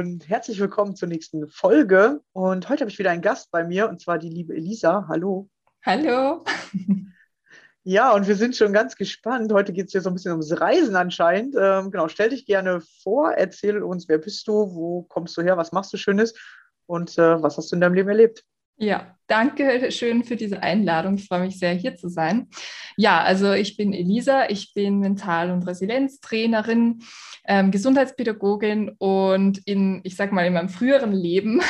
und herzlich willkommen zur nächsten Folge. Und heute habe ich wieder einen Gast bei mir und zwar die liebe Elisa. Hallo. Hallo. Ja, und wir sind schon ganz gespannt. Heute geht es ja so ein bisschen ums Reisen anscheinend. Ähm, genau, stell dich gerne vor, erzähl uns, wer bist du, wo kommst du her, was machst du Schönes und äh, was hast du in deinem Leben erlebt? Ja, danke schön für diese Einladung. Ich freue mich sehr, hier zu sein. Ja, also ich bin Elisa, ich bin Mental- und Resilienztrainerin, ähm, Gesundheitspädagogin und in, ich sag mal, in meinem früheren Leben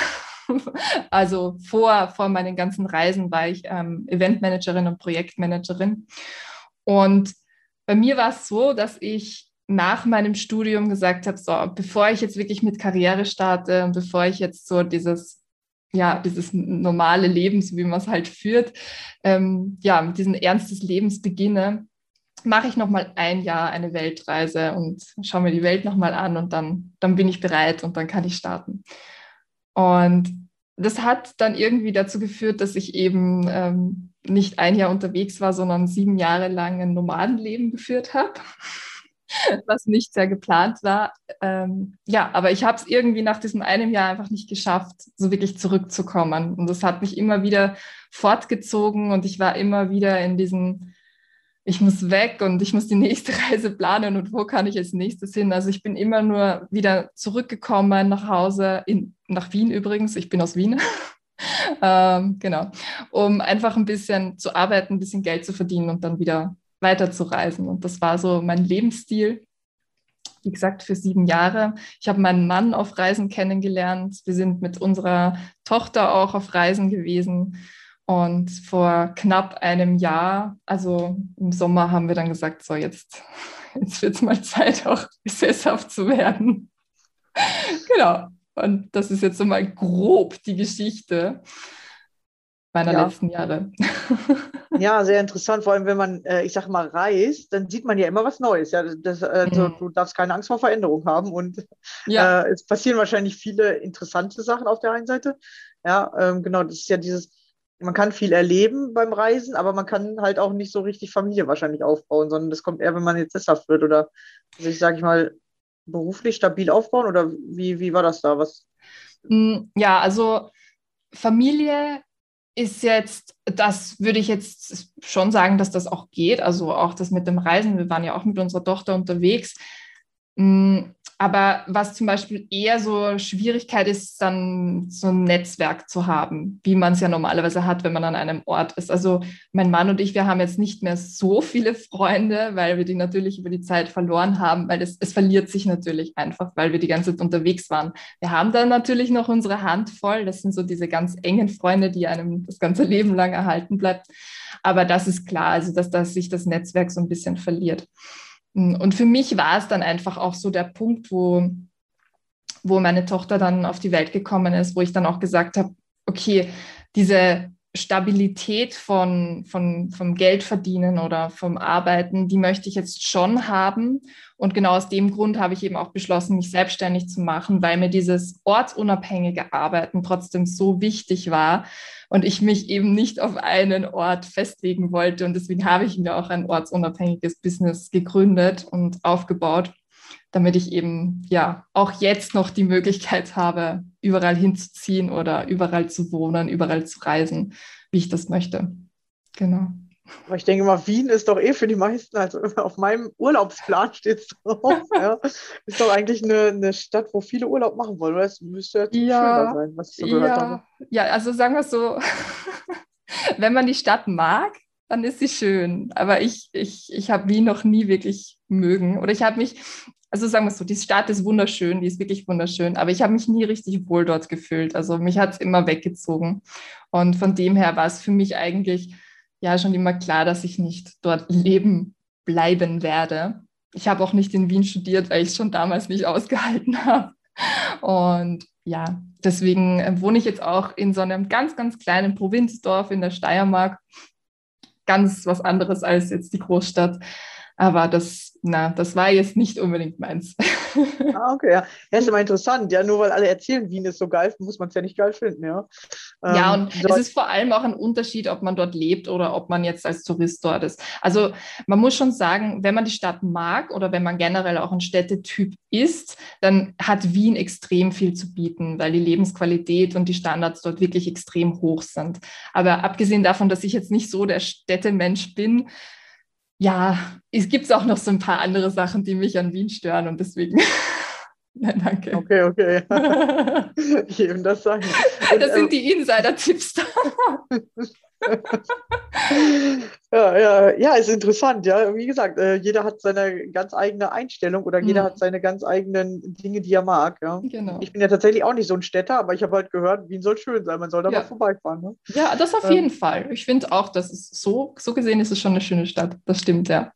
also vor, vor meinen ganzen Reisen war ich ähm, Eventmanagerin und Projektmanagerin. Und bei mir war es so, dass ich nach meinem Studium gesagt habe, so, bevor ich jetzt wirklich mit Karriere starte und bevor ich jetzt so dieses, ja, dieses normale Leben, so wie man es halt führt, ähm, ja, mit diesem Ernst des Lebens beginne, mache ich nochmal ein Jahr eine Weltreise und schaue mir die Welt nochmal an und dann, dann bin ich bereit und dann kann ich starten. Und das hat dann irgendwie dazu geführt, dass ich eben ähm, nicht ein Jahr unterwegs war, sondern sieben Jahre lang ein Nomadenleben geführt habe, was nicht sehr geplant war. Ähm, ja, aber ich habe es irgendwie nach diesem einem Jahr einfach nicht geschafft, so wirklich zurückzukommen. Und das hat mich immer wieder fortgezogen und ich war immer wieder in diesen ich muss weg und ich muss die nächste Reise planen und wo kann ich als nächstes hin. Also ich bin immer nur wieder zurückgekommen nach Hause, in, nach Wien übrigens, ich bin aus Wien. ähm, genau, um einfach ein bisschen zu arbeiten, ein bisschen Geld zu verdienen und dann wieder weiter zu reisen. Und das war so mein Lebensstil. Wie gesagt, für sieben Jahre. Ich habe meinen Mann auf Reisen kennengelernt. Wir sind mit unserer Tochter auch auf Reisen gewesen. Und vor knapp einem Jahr, also im Sommer, haben wir dann gesagt, so jetzt, jetzt wird es mal Zeit, auch sesshaft zu werden. genau. Und das ist jetzt so mal grob die Geschichte. Meiner ja. letzten Jahre. Ja, sehr interessant. Vor allem, wenn man, äh, ich sag mal, reist, dann sieht man ja immer was Neues. Ja, das, also, mhm. Du darfst keine Angst vor Veränderung haben. Und ja. äh, es passieren wahrscheinlich viele interessante Sachen auf der einen Seite. Ja, ähm, genau, das ist ja dieses, man kann viel erleben beim Reisen, aber man kann halt auch nicht so richtig Familie wahrscheinlich aufbauen, sondern das kommt eher, wenn man jetzt sesshaft wird oder sich, sage ich mal, beruflich stabil aufbauen oder wie, wie war das da? Was? Mm, ja, also Familie ist jetzt, das würde ich jetzt schon sagen, dass das auch geht. Also auch das mit dem Reisen. Wir waren ja auch mit unserer Tochter unterwegs. Mm, aber was zum Beispiel eher so Schwierigkeit ist, dann so ein Netzwerk zu haben, wie man es ja normalerweise hat, wenn man an einem Ort ist. Also mein Mann und ich, wir haben jetzt nicht mehr so viele Freunde, weil wir die natürlich über die Zeit verloren haben, weil es, es verliert sich natürlich einfach, weil wir die ganze Zeit unterwegs waren. Wir haben dann natürlich noch unsere Handvoll. Das sind so diese ganz engen Freunde, die einem das ganze Leben lang erhalten bleibt. Aber das ist klar, also dass, dass sich das Netzwerk so ein bisschen verliert. Und für mich war es dann einfach auch so der Punkt, wo, wo meine Tochter dann auf die Welt gekommen ist, wo ich dann auch gesagt habe, okay, diese Stabilität von, von, vom Geldverdienen oder vom Arbeiten, die möchte ich jetzt schon haben. Und genau aus dem Grund habe ich eben auch beschlossen, mich selbstständig zu machen, weil mir dieses ortsunabhängige Arbeiten trotzdem so wichtig war und ich mich eben nicht auf einen Ort festlegen wollte. Und deswegen habe ich mir auch ein ortsunabhängiges Business gegründet und aufgebaut damit ich eben ja auch jetzt noch die Möglichkeit habe, überall hinzuziehen oder überall zu wohnen, überall zu reisen, wie ich das möchte. Genau. Aber ich denke mal, Wien ist doch eh für die meisten, also auf meinem Urlaubsplan steht es drauf. ja. Ist doch eigentlich eine, eine Stadt, wo viele Urlaub machen wollen. Oder? Das müsste ja schöner sein, was ich so gehört ja, habe. Ja, also sagen wir es so, wenn man die Stadt mag, dann ist sie schön. Aber ich, ich, ich habe Wien noch nie wirklich mögen. Oder ich habe mich, also sagen wir es so, die Stadt ist wunderschön, die ist wirklich wunderschön, aber ich habe mich nie richtig wohl dort gefühlt. Also mich hat es immer weggezogen. Und von dem her war es für mich eigentlich ja schon immer klar, dass ich nicht dort leben bleiben werde. Ich habe auch nicht in Wien studiert, weil ich es schon damals nicht ausgehalten habe. Und ja, deswegen äh, wohne ich jetzt auch in so einem ganz, ganz kleinen Provinzdorf in der Steiermark. Ganz was anderes als jetzt die Großstadt. Aber das, na, das war jetzt nicht unbedingt meins. Ah, okay, ja. ja. ist immer interessant. Ja, nur weil alle erzählen, Wien ist so geil, muss man es ja nicht geil finden, ja. Ja, ähm, und es ist vor allem auch ein Unterschied, ob man dort lebt oder ob man jetzt als Tourist dort ist. Also man muss schon sagen, wenn man die Stadt mag oder wenn man generell auch ein Städtetyp ist, dann hat Wien extrem viel zu bieten, weil die Lebensqualität und die Standards dort wirklich extrem hoch sind. Aber abgesehen davon, dass ich jetzt nicht so der Städtemensch bin, ja, es gibt auch noch so ein paar andere Sachen, die mich an Wien stören und deswegen. Nein, danke. Okay, okay. ich eben das sagen. Und, das sind ähm, die Insider-Tipps. ja, ja, ja, ist interessant. Ja, wie gesagt, äh, jeder hat seine ganz eigene Einstellung oder jeder mhm. hat seine ganz eigenen Dinge, die er mag. Ja. Genau. Ich bin ja tatsächlich auch nicht so ein Städter, aber ich habe halt gehört, Wien soll schön sein. Man soll da ja. mal vorbeifahren. Ne? Ja, das auf ähm, jeden Fall. Ich finde auch, dass es so, so gesehen ist es schon eine schöne Stadt. Das stimmt, ja.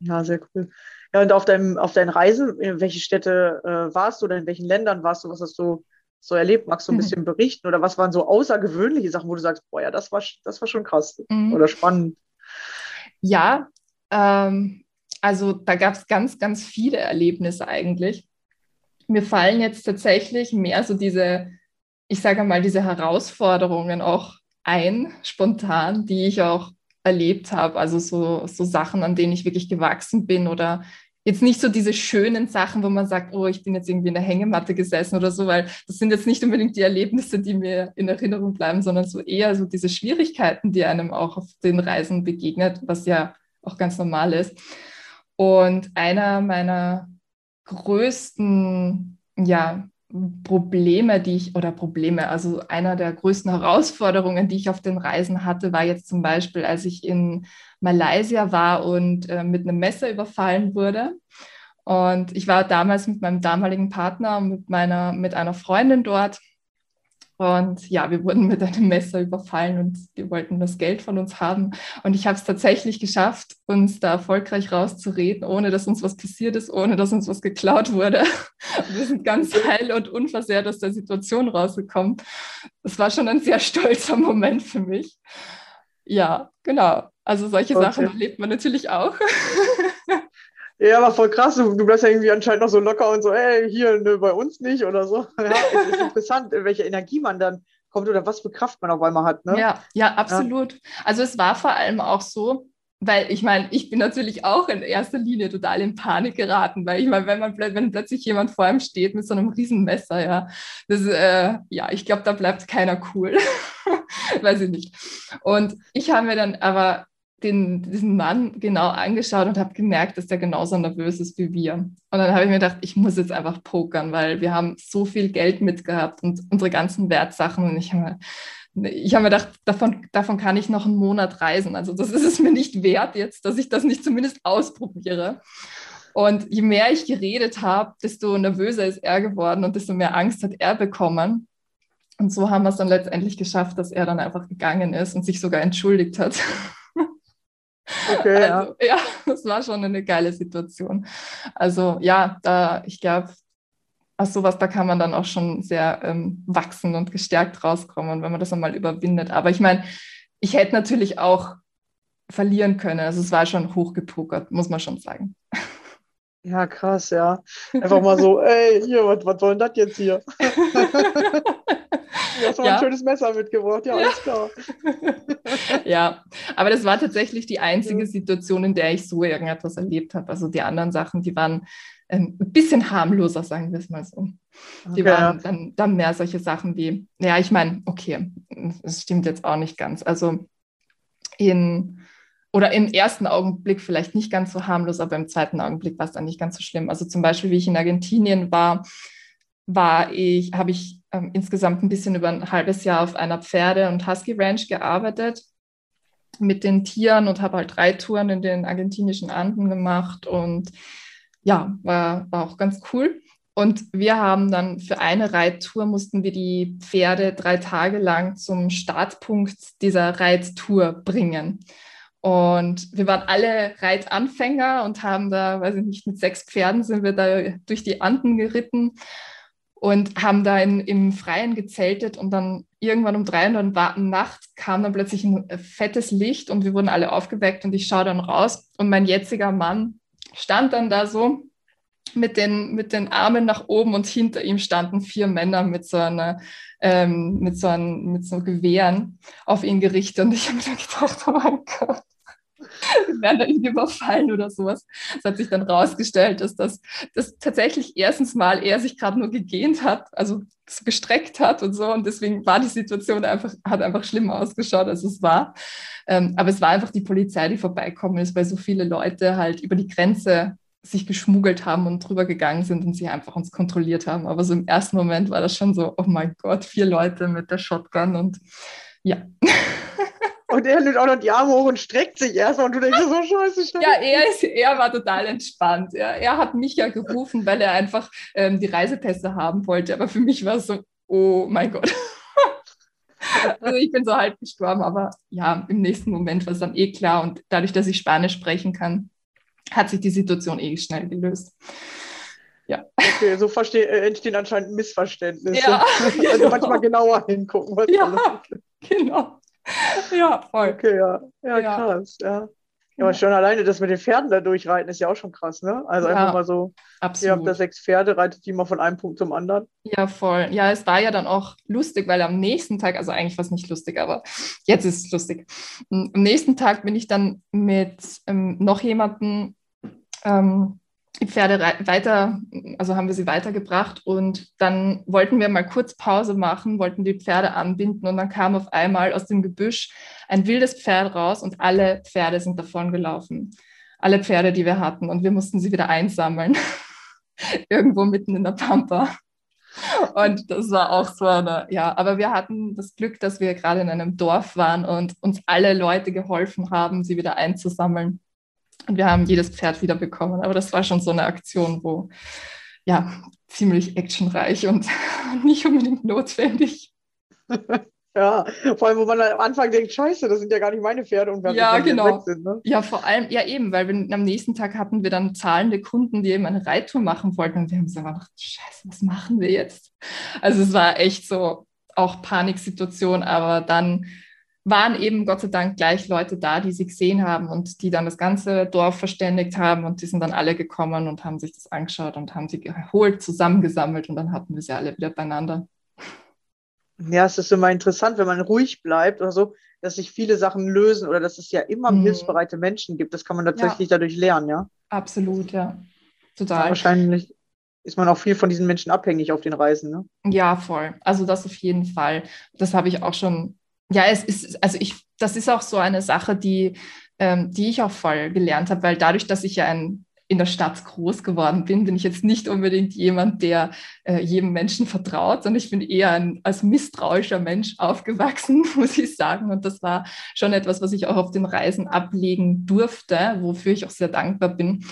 Ja, sehr cool. Ja, und auf, deinem, auf deinen Reisen, in welche Städte äh, warst du oder in welchen Ländern warst du? Was hast du so erlebt? Magst du ein mhm. bisschen berichten? Oder was waren so außergewöhnliche Sachen, wo du sagst, boah, ja, das war, das war schon krass mhm. oder spannend? Ja, ähm, also da gab es ganz, ganz viele Erlebnisse eigentlich. Mir fallen jetzt tatsächlich mehr so diese, ich sage mal, diese Herausforderungen auch ein, spontan, die ich auch erlebt habe. Also so, so Sachen, an denen ich wirklich gewachsen bin oder jetzt nicht so diese schönen Sachen, wo man sagt, oh, ich bin jetzt irgendwie in der Hängematte gesessen oder so, weil das sind jetzt nicht unbedingt die Erlebnisse, die mir in Erinnerung bleiben, sondern so eher so diese Schwierigkeiten, die einem auch auf den Reisen begegnet, was ja auch ganz normal ist. Und einer meiner größten, ja, Probleme, die ich, oder Probleme, also einer der größten Herausforderungen, die ich auf den Reisen hatte, war jetzt zum Beispiel, als ich in Malaysia war und äh, mit einem Messer überfallen wurde. Und ich war damals mit meinem damaligen Partner und mit, meiner, mit einer Freundin dort. Und ja, wir wurden mit einem Messer überfallen und die wollten das Geld von uns haben. Und ich habe es tatsächlich geschafft, uns da erfolgreich rauszureden, ohne dass uns was passiert ist, ohne dass uns was geklaut wurde. Wir sind ganz heil und unversehrt aus der Situation rausgekommen. Das war schon ein sehr stolzer Moment für mich. Ja, genau. Also solche okay. Sachen erlebt man natürlich auch. Ja, aber voll krass. Du, du bleibst ja irgendwie anscheinend noch so locker und so, ey, hier ne, bei uns nicht oder so. Ja, es ist interessant, welche Energie man dann kommt oder was für Kraft man auf einmal hat. Ne? Ja, ja, absolut. Ja. Also es war vor allem auch so, weil ich meine, ich bin natürlich auch in erster Linie total in Panik geraten, weil ich meine, wenn man wenn plötzlich jemand vor einem steht mit so einem Riesenmesser, ja, das, äh, ja, ich glaube, da bleibt keiner cool. Weiß ich nicht. Und ich habe mir dann aber den, diesen Mann genau angeschaut und habe gemerkt, dass der genauso nervös ist wie wir. Und dann habe ich mir gedacht, ich muss jetzt einfach pokern, weil wir haben so viel Geld mitgehabt und unsere ganzen Wertsachen. Und ich habe ich habe mir gedacht, davon, davon kann ich noch einen Monat reisen. Also das ist es mir nicht wert jetzt, dass ich das nicht zumindest ausprobiere. Und je mehr ich geredet habe, desto nervöser ist er geworden und desto mehr Angst hat er bekommen. Und so haben wir es dann letztendlich geschafft, dass er dann einfach gegangen ist und sich sogar entschuldigt hat. Okay, also, ja. ja, das war schon eine geile Situation. Also ja, da, ich glaube, aus sowas, da kann man dann auch schon sehr ähm, wachsen und gestärkt rauskommen, wenn man das einmal überwindet. Aber ich meine, ich hätte natürlich auch verlieren können. Also es war schon hochgepokert, muss man schon sagen. Ja, krass, ja. Einfach mal so, ey, hier, was, was soll denn das jetzt hier? Du hast ja. ein schönes Messer mitgebracht, ja, alles klar. ja, aber das war tatsächlich die einzige Situation, in der ich so irgendetwas erlebt habe. Also die anderen Sachen, die waren ähm, ein bisschen harmloser, sagen wir es mal so. Die okay, waren dann, dann mehr solche Sachen wie, ja, ich meine, okay, das stimmt jetzt auch nicht ganz. Also in oder im ersten Augenblick vielleicht nicht ganz so harmlos, aber im zweiten Augenblick war es dann nicht ganz so schlimm. Also zum Beispiel, wie ich in Argentinien war, war ich, habe ich ähm, insgesamt ein bisschen über ein halbes Jahr auf einer Pferde- und Husky Ranch gearbeitet mit den Tieren und habe halt drei Touren in den argentinischen Anden gemacht und ja, war, war auch ganz cool. Und wir haben dann für eine Reittour mussten wir die Pferde drei Tage lang zum Startpunkt dieser Reittour bringen. Und wir waren alle Reitanfänger und haben da, weiß ich nicht, mit sechs Pferden sind wir da durch die Anden geritten und haben da in, im Freien gezeltet und dann irgendwann um drei Uhr Nacht kam dann plötzlich ein äh, fettes Licht und wir wurden alle aufgeweckt und ich schaue dann raus und mein jetziger Mann stand dann da so mit den, mit den Armen nach oben und hinter ihm standen vier Männer mit so einer, ähm, mit so einem, mit so Gewehren auf ihn gerichtet und ich habe mir gedacht, oh mein Gott wir werden da irgendwie überfallen oder sowas. Es hat sich dann rausgestellt, dass das dass tatsächlich erstens mal er sich gerade nur gegähnt hat, also so gestreckt hat und so. Und deswegen war die Situation einfach, hat einfach schlimmer ausgeschaut, als es war. Ähm, aber es war einfach die Polizei, die vorbeikommen ist, weil so viele Leute halt über die Grenze sich geschmuggelt haben und drüber gegangen sind und sie einfach uns kontrolliert haben. Aber so im ersten Moment war das schon so, oh mein Gott, vier Leute mit der Shotgun und ja. Und er nimmt auch noch die Arme hoch und streckt sich erstmal und du denkst so, scheiße, scheiße. Ja, er, ist, er war total entspannt. Er, er hat mich ja gerufen, weil er einfach ähm, die Reisepässe haben wollte. Aber für mich war es so, oh mein Gott. also ich bin so halb gestorben, aber ja, im nächsten Moment war es dann eh klar. Und dadurch, dass ich Spanisch sprechen kann, hat sich die Situation eh schnell gelöst. Ja. Okay, so versteh, äh, entstehen anscheinend Missverständnisse. Ja, also genau. manchmal genauer hingucken. Was ja, genau. ja, voll. Okay, ja. Ja, ja. krass, ja. Ja, aber schon alleine das mit den Pferden da durchreiten ist ja auch schon krass, ne? Also ja, einfach mal so, absolut. ihr habt da sechs Pferde, reitet die mal von einem Punkt zum anderen. Ja, voll. Ja, es war ja dann auch lustig, weil am nächsten Tag, also eigentlich war es nicht lustig, aber jetzt ist es lustig. Am nächsten Tag bin ich dann mit ähm, noch jemandem ähm, die Pferde weiter, also haben wir sie weitergebracht und dann wollten wir mal kurz Pause machen, wollten die Pferde anbinden und dann kam auf einmal aus dem Gebüsch ein wildes Pferd raus und alle Pferde sind davon gelaufen. Alle Pferde, die wir hatten und wir mussten sie wieder einsammeln. Irgendwo mitten in der Pampa. Und das war auch so eine, ja, aber wir hatten das Glück, dass wir gerade in einem Dorf waren und uns alle Leute geholfen haben, sie wieder einzusammeln. Und wir haben jedes Pferd wieder bekommen. Aber das war schon so eine Aktion, wo ja ziemlich actionreich und nicht unbedingt notwendig. Ja, vor allem, wo man am Anfang denkt, scheiße, das sind ja gar nicht meine Pferde und wir ja, genau. Sind, ne? Ja, vor allem, ja eben, weil wir, am nächsten Tag hatten wir dann zahlende Kunden, die eben eine Reittour machen wollten und wir haben so gedacht, scheiße, was machen wir jetzt? Also es war echt so auch Paniksituation, aber dann waren eben Gott sei Dank gleich Leute da, die sie gesehen haben und die dann das ganze Dorf verständigt haben und die sind dann alle gekommen und haben sich das angeschaut und haben sie geholt, zusammengesammelt und dann hatten wir sie alle wieder beieinander. Ja, es ist immer interessant, wenn man ruhig bleibt oder so, dass sich viele Sachen lösen oder dass es ja immer mhm. hilfsbereite Menschen gibt. Das kann man tatsächlich ja. dadurch lernen, ja? Absolut, ja. Total. wahrscheinlich ist man auch viel von diesen Menschen abhängig auf den Reisen, ne? Ja, voll. Also das auf jeden Fall. Das habe ich auch schon. Ja, es ist, also ich, das ist auch so eine Sache, die, ähm, die ich auch voll gelernt habe, weil dadurch, dass ich ja ein in der Stadt groß geworden bin, bin ich jetzt nicht unbedingt jemand, der äh, jedem Menschen vertraut, sondern ich bin eher ein, als misstrauischer Mensch aufgewachsen, muss ich sagen. Und das war schon etwas, was ich auch auf den Reisen ablegen durfte, wofür ich auch sehr dankbar bin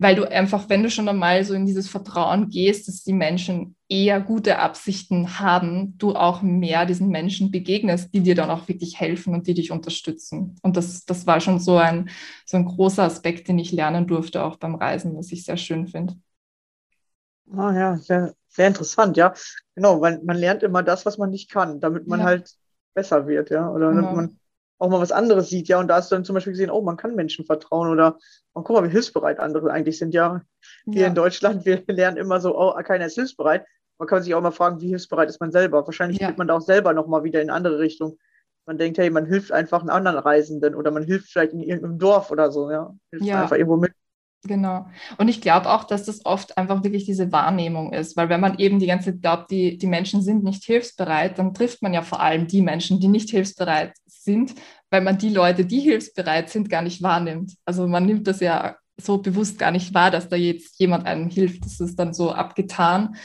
weil du einfach, wenn du schon einmal so in dieses Vertrauen gehst, dass die Menschen eher gute Absichten haben, du auch mehr diesen Menschen begegnest, die dir dann auch wirklich helfen und die dich unterstützen. Und das, das war schon so ein, so ein großer Aspekt, den ich lernen durfte, auch beim Reisen, was ich sehr schön finde. Ah ja, sehr, sehr interessant, ja. Genau, weil man lernt immer das, was man nicht kann, damit man ja. halt besser wird, ja. Oder genau. man auch mal was anderes sieht, ja. Und da hast du dann zum Beispiel gesehen, oh, man kann Menschen vertrauen oder oh, guck mal, wie hilfsbereit andere eigentlich sind, ja. Hier ja. in Deutschland, wir lernen immer so, oh, keiner ist hilfsbereit. Man kann sich auch mal fragen, wie hilfsbereit ist man selber? Wahrscheinlich ja. geht man da auch selber nochmal wieder in andere Richtung. Man denkt, hey, man hilft einfach einen anderen Reisenden oder man hilft vielleicht in irgendeinem Dorf oder so, ja. Hilft ja. einfach irgendwo mit. Genau. Und ich glaube auch, dass das oft einfach wirklich diese Wahrnehmung ist, weil wenn man eben die ganze Zeit glaubt, die, die Menschen sind nicht hilfsbereit, dann trifft man ja vor allem die Menschen, die nicht hilfsbereit sind, weil man die Leute, die hilfsbereit sind, gar nicht wahrnimmt. Also man nimmt das ja so bewusst gar nicht wahr, dass da jetzt jemand einem hilft. Das ist dann so abgetan.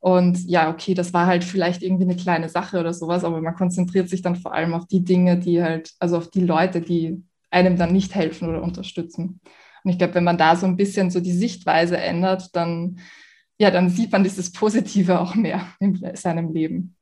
Und ja, okay, das war halt vielleicht irgendwie eine kleine Sache oder sowas, aber man konzentriert sich dann vor allem auf die Dinge, die halt, also auf die Leute, die einem dann nicht helfen oder unterstützen. Und ich glaube, wenn man da so ein bisschen so die Sichtweise ändert, dann, ja, dann sieht man dieses Positive auch mehr in seinem Leben.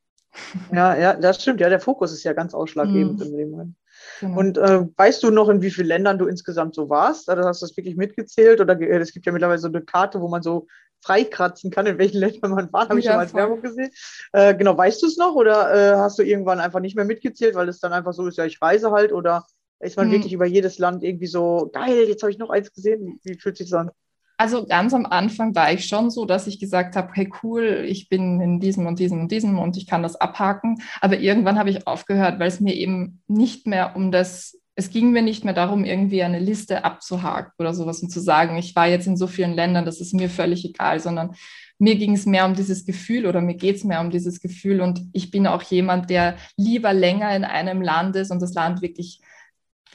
Ja, ja, das stimmt. Ja, der Fokus ist ja ganz ausschlaggebend mhm. im Leben. Genau. Und äh, weißt du noch, in wie vielen Ländern du insgesamt so warst? Also hast du das wirklich mitgezählt? Oder es gibt ja mittlerweile so eine Karte, wo man so freikratzen kann, in welchen Ländern man war. Habe ich ja, schon mal als Werbung gesehen. Äh, genau, weißt du es noch? Oder äh, hast du irgendwann einfach nicht mehr mitgezählt, weil es dann einfach so ist, ja, ich reise halt? Oder ist man hm. wirklich über jedes Land irgendwie so, geil, jetzt habe ich noch eins gesehen. Wie, wie fühlt sich das an? Also ganz am Anfang war ich schon so, dass ich gesagt habe, hey cool, ich bin in diesem und diesem und diesem und ich kann das abhaken. Aber irgendwann habe ich aufgehört, weil es mir eben nicht mehr um das, es ging mir nicht mehr darum, irgendwie eine Liste abzuhaken oder sowas und zu sagen, ich war jetzt in so vielen Ländern, das ist mir völlig egal, sondern mir ging es mehr um dieses Gefühl oder mir geht es mehr um dieses Gefühl und ich bin auch jemand, der lieber länger in einem Land ist und das Land wirklich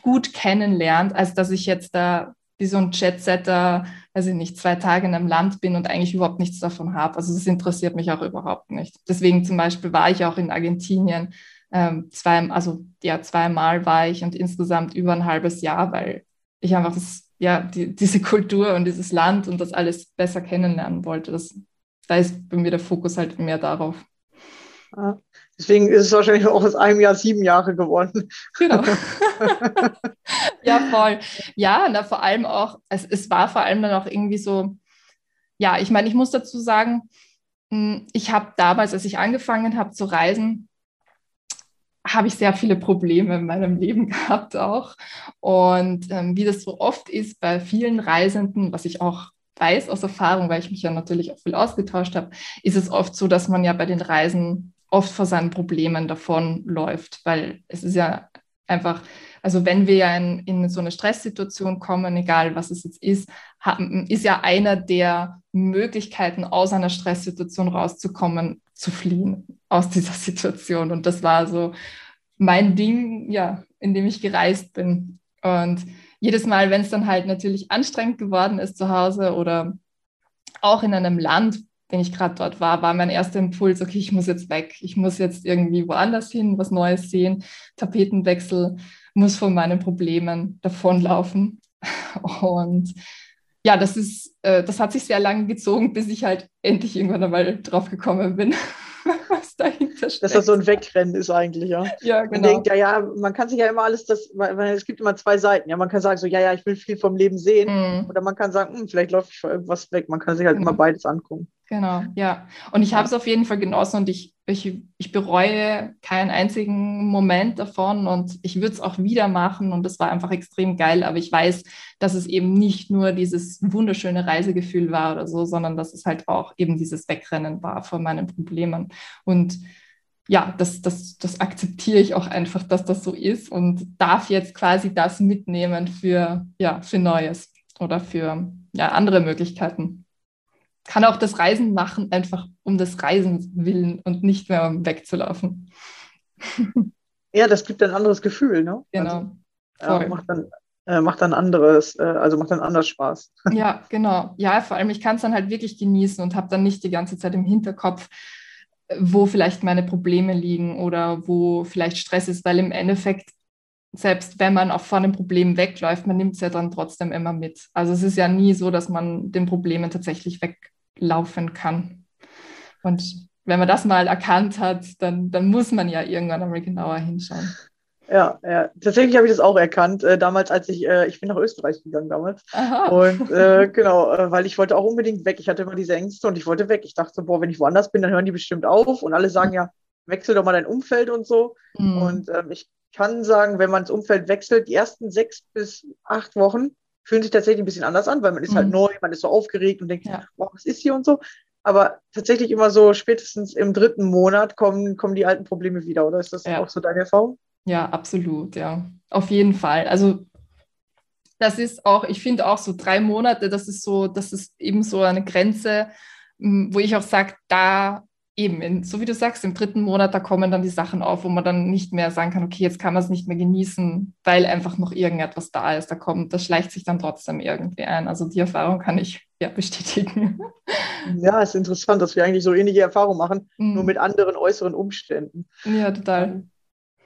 gut kennenlernt, als dass ich jetzt da wie so ein Jetsetter, also nicht, zwei Tage in einem Land bin und eigentlich überhaupt nichts davon habe. Also das interessiert mich auch überhaupt nicht. Deswegen zum Beispiel war ich auch in Argentinien ähm, zwei, also ja, zweimal war ich und insgesamt über ein halbes Jahr, weil ich einfach das, ja, die, diese Kultur und dieses Land und das alles besser kennenlernen wollte. Das, da ist bei mir der Fokus halt mehr darauf. Deswegen ist es wahrscheinlich auch aus einem Jahr sieben Jahre geworden. Genau. ja, voll. Ja, na, vor allem auch, es, es war vor allem dann auch irgendwie so, ja, ich meine, ich muss dazu sagen, hm, ich habe damals, als ich angefangen habe zu reisen, habe ich sehr viele Probleme in meinem Leben gehabt auch. Und ähm, wie das so oft ist bei vielen Reisenden, was ich auch weiß aus Erfahrung, weil ich mich ja natürlich auch viel ausgetauscht habe, ist es oft so, dass man ja bei den Reisen oft vor seinen Problemen davonläuft, weil es ist ja einfach, also wenn wir ja in, in so eine Stresssituation kommen, egal was es jetzt ist, haben, ist ja einer der Möglichkeiten, aus einer Stresssituation rauszukommen, zu fliehen aus dieser Situation. Und das war so mein Ding, ja, in dem ich gereist bin. Und jedes Mal, wenn es dann halt natürlich anstrengend geworden ist zu Hause oder auch in einem Land, wenn ich gerade dort war, war mein erster Impuls, okay, ich muss jetzt weg, ich muss jetzt irgendwie woanders hin, was Neues sehen, Tapetenwechsel, muss von meinen Problemen davonlaufen. Und ja, das ist, äh, das hat sich sehr lange gezogen, bis ich halt endlich irgendwann einmal drauf gekommen bin, was, dahinter steckt. Dass das so ein Wegrennen ist eigentlich, ja. Ja, Man genau. denkt, ja, ja, man kann sich ja immer alles, das, weil es gibt immer zwei Seiten. Ja, man kann sagen, so, ja, ja, ich will viel vom Leben sehen. Mhm. Oder man kann sagen, hm, vielleicht läuft ich vor irgendwas weg. Man kann sich halt Genau. immer beides angucken. Genau, ja. Und ich habe es auf jeden Fall genossen und ich, ich, ich bereue keinen einzigen Moment davon und ich würde es auch wieder machen und das war einfach extrem geil. Aber ich weiß, dass es eben nicht nur dieses wunderschöne Reisegefühl war oder so, sondern dass es halt auch eben dieses Wegrennen war von meinen Problemen. Und ja, das, das, das akzeptiere ich auch einfach, dass das so ist und darf jetzt quasi das mitnehmen für, ja, für Neues oder für ja, andere Möglichkeiten kann auch das Reisen machen, einfach um des Reisens willen und nicht mehr um wegzulaufen. Ja, das gibt ein anderes Gefühl, ne? Genau. Also, ja, voll. macht dann, äh, macht dann anderes, äh, also macht dann anders Spaß. Ja, genau. Ja, vor allem, ich kann es dann halt wirklich genießen und habe dann nicht die ganze Zeit im Hinterkopf, äh, wo vielleicht meine Probleme liegen oder wo vielleicht Stress ist, weil im Endeffekt, selbst wenn man auch von dem Problem wegläuft, man nimmt es ja dann trotzdem immer mit. Also es ist ja nie so, dass man den Problemen tatsächlich weglaufen kann. Und wenn man das mal erkannt hat, dann, dann muss man ja irgendwann einmal genauer hinschauen. Ja, ja. tatsächlich habe ich das auch erkannt. Äh, damals, als ich, äh, ich bin nach Österreich gegangen damals. Aha. Und äh, genau, äh, weil ich wollte auch unbedingt weg. Ich hatte immer diese Ängste und ich wollte weg. Ich dachte, boah, wenn ich woanders bin, dann hören die bestimmt auf. Und alle sagen ja, wechsel doch mal dein Umfeld und so. Mhm. Und ähm, ich kann sagen, wenn man das Umfeld wechselt, die ersten sechs bis acht Wochen fühlen sich tatsächlich ein bisschen anders an, weil man ist halt Mhm. neu, man ist so aufgeregt und denkt, Ja. boah, was ist hier und so. Aber tatsächlich immer so spätestens im dritten Monat kommen, kommen die alten Probleme wieder, oder ist das Ja. auch so deine Erfahrung? Ja, absolut, ja. Auf jeden Fall. Also das ist auch, ich finde auch so drei Monate, das ist so, das ist eben so eine Grenze, wo ich auch sage, da eben, in, so wie du sagst, im dritten Monat, da kommen dann die Sachen auf, wo man dann nicht mehr sagen kann, okay, jetzt kann man es nicht mehr genießen, weil einfach noch irgendetwas da ist. Da kommt, das schleicht sich dann trotzdem irgendwie ein. Also die Erfahrung kann ich ja bestätigen. Ja, ist interessant, dass wir eigentlich so ähnliche Erfahrungen machen, nur Mhm. mit anderen äußeren Umständen. Ja, total.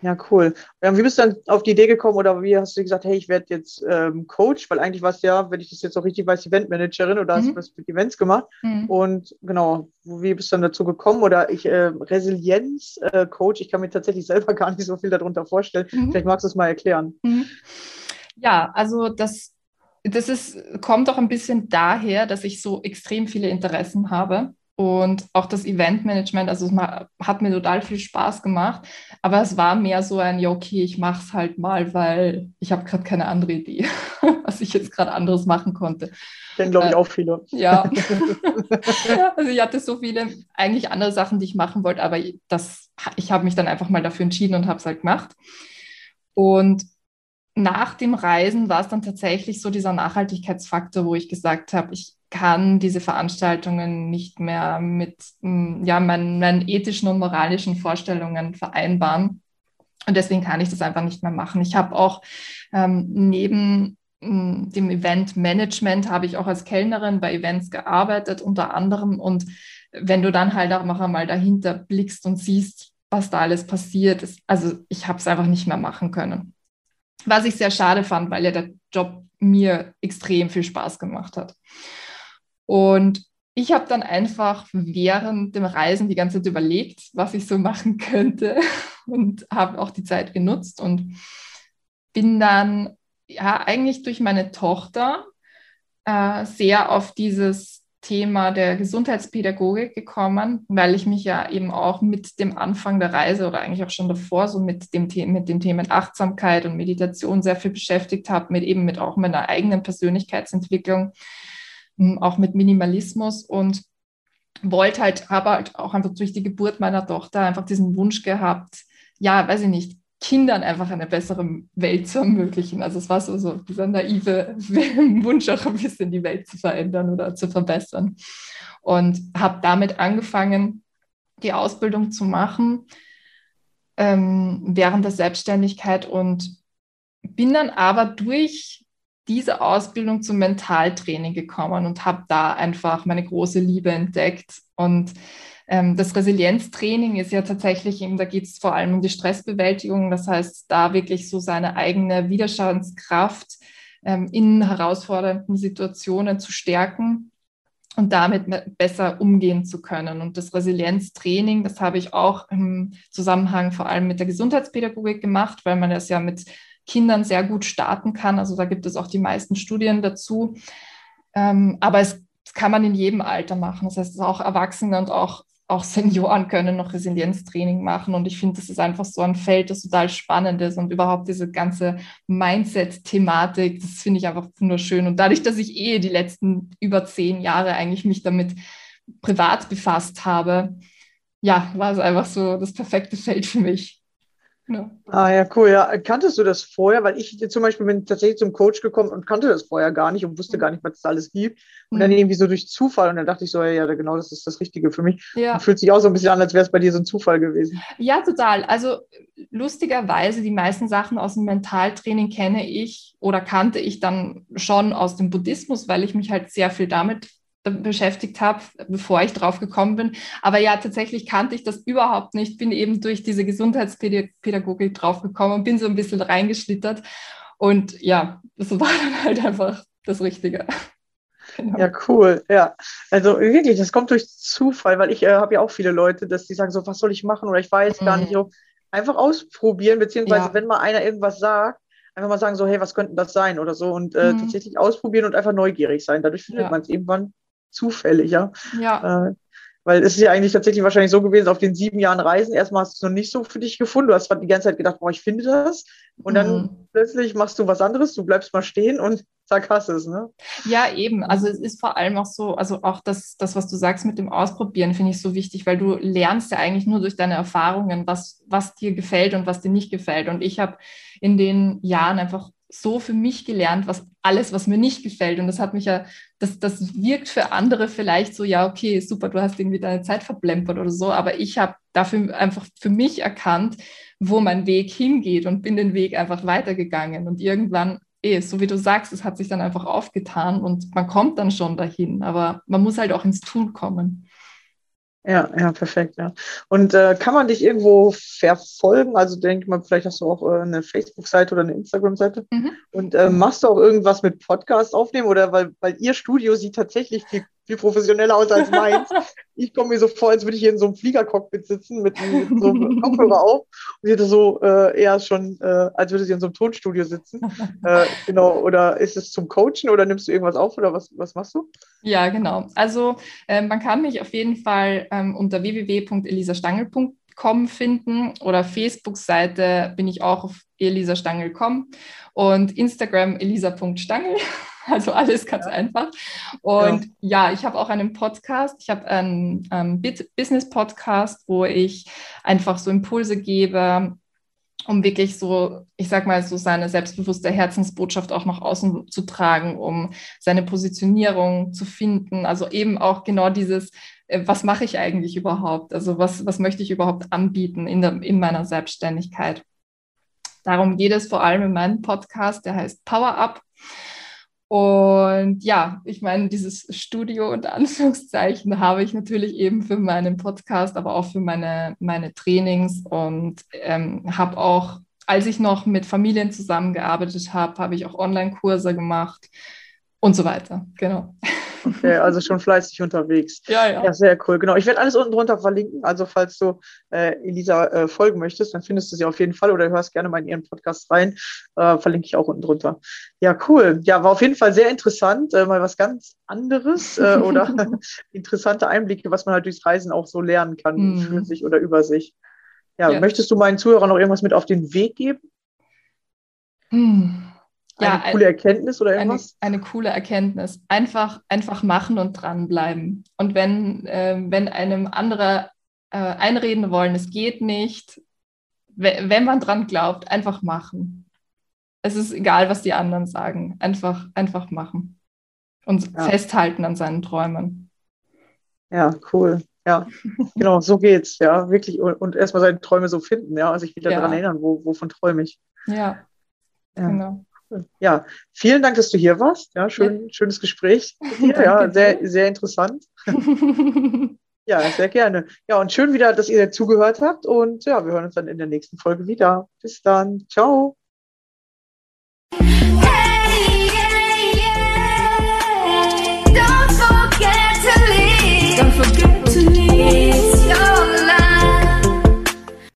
Ja, cool. Ja, wie bist du dann auf die Idee gekommen oder wie hast du gesagt, hey, ich werde jetzt ähm, Coach, weil eigentlich warst du ja, wenn ich das jetzt auch richtig weiß, Eventmanagerin oder hast Mhm. du was mit Events gemacht. Mhm. Und genau, wie bist du dann dazu gekommen? Oder ich, äh, Resilienz, äh, Coach, ich kann mir tatsächlich selber gar nicht so viel darunter vorstellen. Mhm. Vielleicht magst du es mal erklären. Mhm. Ja, also das, das ist, kommt auch ein bisschen daher, dass ich so extrem viele Interessen habe. Und auch das Eventmanagement, also es hat mir total viel Spaß gemacht. Aber es war mehr so ein, ja, okay, ich mache es halt mal, weil ich habe gerade keine andere Idee, was ich jetzt gerade anderes machen konnte. Kennen, glaube ich, Äh, auch viele. Ja. also ich hatte so viele eigentlich andere Sachen, die ich machen wollte, aber das, ich habe mich dann einfach mal dafür entschieden und habe es halt gemacht. Und nach dem Reisen war es dann tatsächlich so dieser Nachhaltigkeitsfaktor, wo ich gesagt habe, ich kann diese Veranstaltungen nicht mehr mit mm, ja, meinen, meinen ethischen und moralischen Vorstellungen vereinbaren. Und deswegen kann ich das einfach nicht mehr machen. Ich habe auch ähm, neben mm, dem Eventmanagement habe ich auch als Kellnerin bei Events gearbeitet, unter anderem. Und wenn du dann halt auch noch einmal dahinter blickst und siehst, was da alles passiert ist, also ich habe es einfach nicht mehr machen können. Was ich sehr schade fand, weil ja der Job mir extrem viel Spaß gemacht hat. Und ich habe dann einfach während dem Reisen die ganze Zeit überlegt, was ich so machen könnte und habe auch die Zeit genutzt und bin dann ja eigentlich durch meine Tochter äh, sehr auf dieses Thema der Gesundheitspädagogik gekommen, weil ich mich ja eben auch mit dem Anfang der Reise oder eigentlich auch schon davor so mit dem, The mit den Themen Achtsamkeit und Meditation sehr viel beschäftigt habe, mit eben mit auch meiner eigenen Persönlichkeitsentwicklung, auch mit Minimalismus und wollte halt, habe halt auch einfach durch die Geburt meiner Tochter einfach diesen Wunsch gehabt, ja, weiß ich nicht, Kindern einfach eine bessere Welt zu ermöglichen. Also es war so, so dieser naive Wunsch, auch ein bisschen die Welt zu verändern oder zu verbessern. Und habe damit angefangen, die Ausbildung zu machen ähm, während der Selbstständigkeit und bin dann aber durch diese Ausbildung zum Mentaltraining gekommen und habe da einfach meine große Liebe entdeckt. Und ähm, das Resilienztraining ist ja tatsächlich eben, da geht es vor allem um die Stressbewältigung. Das heißt, da wirklich so seine eigene Widerstandskraft ähm, in herausfordernden Situationen zu stärken. und damit besser umgehen zu können. Und das Resilienztraining, das habe ich auch im Zusammenhang vor allem mit der Gesundheitspädagogik gemacht, weil man das ja mit Kindern sehr gut starten kann. Also da gibt es auch die meisten Studien dazu. Ähm, aber es, kann man in jedem Alter machen. Das heißt, auch Erwachsene und auch auch Senioren können noch Resilienztraining machen. Und ich finde, das ist einfach so ein Feld, das total spannend ist und überhaupt diese ganze Mindset-Thematik, das finde ich einfach wunderschön. Und dadurch, dass ich eh die letzten über zehn Jahre eigentlich mich damit privat befasst habe, ja, war es einfach so das perfekte Feld für mich. Ja. Ah ja, cool. Ja. Kanntest du das vorher? Weil ich zum Beispiel bin tatsächlich zum Coach gekommen und kannte das vorher gar nicht und wusste gar nicht, was es alles gibt. Und dann mhm. irgendwie so durch Zufall und dann dachte ich so, ja, genau, das ist das Richtige für mich. Ja. Und fühlt sich auch so ein bisschen an, als wäre es bei dir so ein Zufall gewesen. Ja, total. Also lustigerweise, die meisten Sachen aus dem Mentaltraining kenne ich oder kannte ich dann schon aus dem Buddhismus, weil ich mich halt sehr viel damit beschäftigt habe, bevor ich drauf gekommen bin. Aber ja, tatsächlich kannte ich das überhaupt nicht, bin eben durch diese Gesundheitspädagogik drauf gekommen und bin so ein bisschen reingeschlittert. Und ja, das war dann halt einfach das Richtige. Genau. Ja, cool. Ja, also wirklich, das kommt durch Zufall, weil ich äh, habe ja auch viele Leute, dass die sagen so, was soll ich machen oder ich weiß mhm. gar nicht. So, einfach ausprobieren, beziehungsweise ja. wenn mal einer irgendwas sagt, einfach mal sagen so, hey, was könnte das sein oder so und äh, mhm. tatsächlich ausprobieren und einfach neugierig sein. Dadurch findet ja. man es irgendwann zufällig, ja. Ja. Äh, weil es ist ja eigentlich tatsächlich wahrscheinlich so gewesen, auf den sieben Jahren Reisen, erstmal hast du es noch nicht so für dich gefunden. Du hast die ganze Zeit gedacht, boah, ich finde das. Und dann mhm. plötzlich machst du was anderes, du bleibst mal stehen und zack, hast es, ne? Ja, eben. Also es ist vor allem auch so, also auch das, das was du sagst mit dem Ausprobieren, finde ich so wichtig, weil du lernst ja eigentlich nur durch deine Erfahrungen, was, was dir gefällt und was dir nicht gefällt. Und ich habe in den Jahren einfach so für mich gelernt, was alles, was mir nicht gefällt. Und das hat mich ja, das, das wirkt für andere vielleicht so, ja, okay, super, du hast irgendwie deine Zeit verplempert oder so, aber ich habe dafür einfach für mich erkannt, wo mein Weg hingeht und bin den Weg einfach weitergegangen. Und irgendwann, eh, so wie du sagst, es hat sich dann einfach aufgetan und man kommt dann schon dahin, aber man muss halt auch ins Tun kommen. Ja, ja, perfekt, ja. Und äh, kann man dich irgendwo verfolgen? Also denke mal, vielleicht hast du auch äh, eine Facebook-Seite oder eine Instagram-Seite. Mhm. Und äh, machst du auch irgendwas mit Podcast aufnehmen? Oder weil, weil ihr Studio sieht tatsächlich viel viel professioneller aus als meins. ich komme mir so vor, als würde ich hier in so einem Fliegercockpit sitzen mit, mit so einem Kopfhörer auf. Und hätte so äh, eher schon, äh, als würde sie in so einem Tonstudio sitzen. äh, genau. Oder ist es zum Coachen oder nimmst du irgendwas auf oder was, was machst du? Ja, genau. Also ähm, man kann mich auf jeden Fall ähm, unter www.elisastangel.com finden oder Facebook-Seite bin ich auch auf elisastangel.com und Instagram elisa.stangel. Also alles ganz ja. einfach. Und ja, ja ich habe auch einen Podcast. Ich habe einen ähm, Business-Podcast, wo ich einfach so Impulse gebe, um wirklich so, ich sag mal, so seine selbstbewusste Herzensbotschaft auch nach außen zu tragen, um seine Positionierung zu finden. Also eben auch genau dieses, äh, was mache ich eigentlich überhaupt? Also was, was möchte ich überhaupt anbieten in, der, in meiner Selbstständigkeit? Darum geht es vor allem in meinem Podcast, der heißt Power Up. Und ja, ich meine, dieses Studio und Anführungszeichen habe ich natürlich eben für meinen Podcast, aber auch für meine, meine Trainings und ähm, habe auch, als ich noch mit Familien zusammengearbeitet habe, habe ich auch Online-Kurse gemacht und so weiter. Genau. Okay, also schon fleißig unterwegs. Ja, ja. Ja, sehr cool. Genau. Ich werde alles unten drunter verlinken. Also, falls du äh, Elisa äh, folgen möchtest, dann findest du sie auf jeden Fall oder hörst gerne mal in ihren Podcast rein. Äh, verlinke ich auch unten drunter. Ja, cool. Ja, war auf jeden Fall sehr interessant. Äh, mal was ganz anderes äh, oder interessante Einblicke, was man halt durchs Reisen auch so lernen kann, mhm. für sich oder über sich. Ja, ja, möchtest du meinen Zuhörern noch irgendwas mit auf den Weg geben? Mhm ja, eine coole Erkenntnis oder irgendwas? Eine, eine, coole Erkenntnis. Einfach, einfach machen und dranbleiben. Und wenn, äh, wenn einem andere äh, einreden wollen, es geht nicht, wenn man dran glaubt, einfach machen. Es ist egal, was die anderen sagen. Einfach, einfach machen. Und ja. festhalten an seinen Träumen. Ja, cool. Ja, genau, so geht's. Ja, wirklich. Und, und erstmal seine Träume so finden, ja, sich wieder ja. daran erinnern, wo, wovon träume ich. Ja, ja. genau. Ja, vielen Dank, dass du hier warst. Ja, schön, ja. schönes Gespräch. ja, sehr, sehr interessant. ja, sehr gerne. Ja, und schön wieder, dass ihr zugehört habt. Und ja, wir hören uns dann in der nächsten Folge wieder. Bis dann. Ciao. Hey!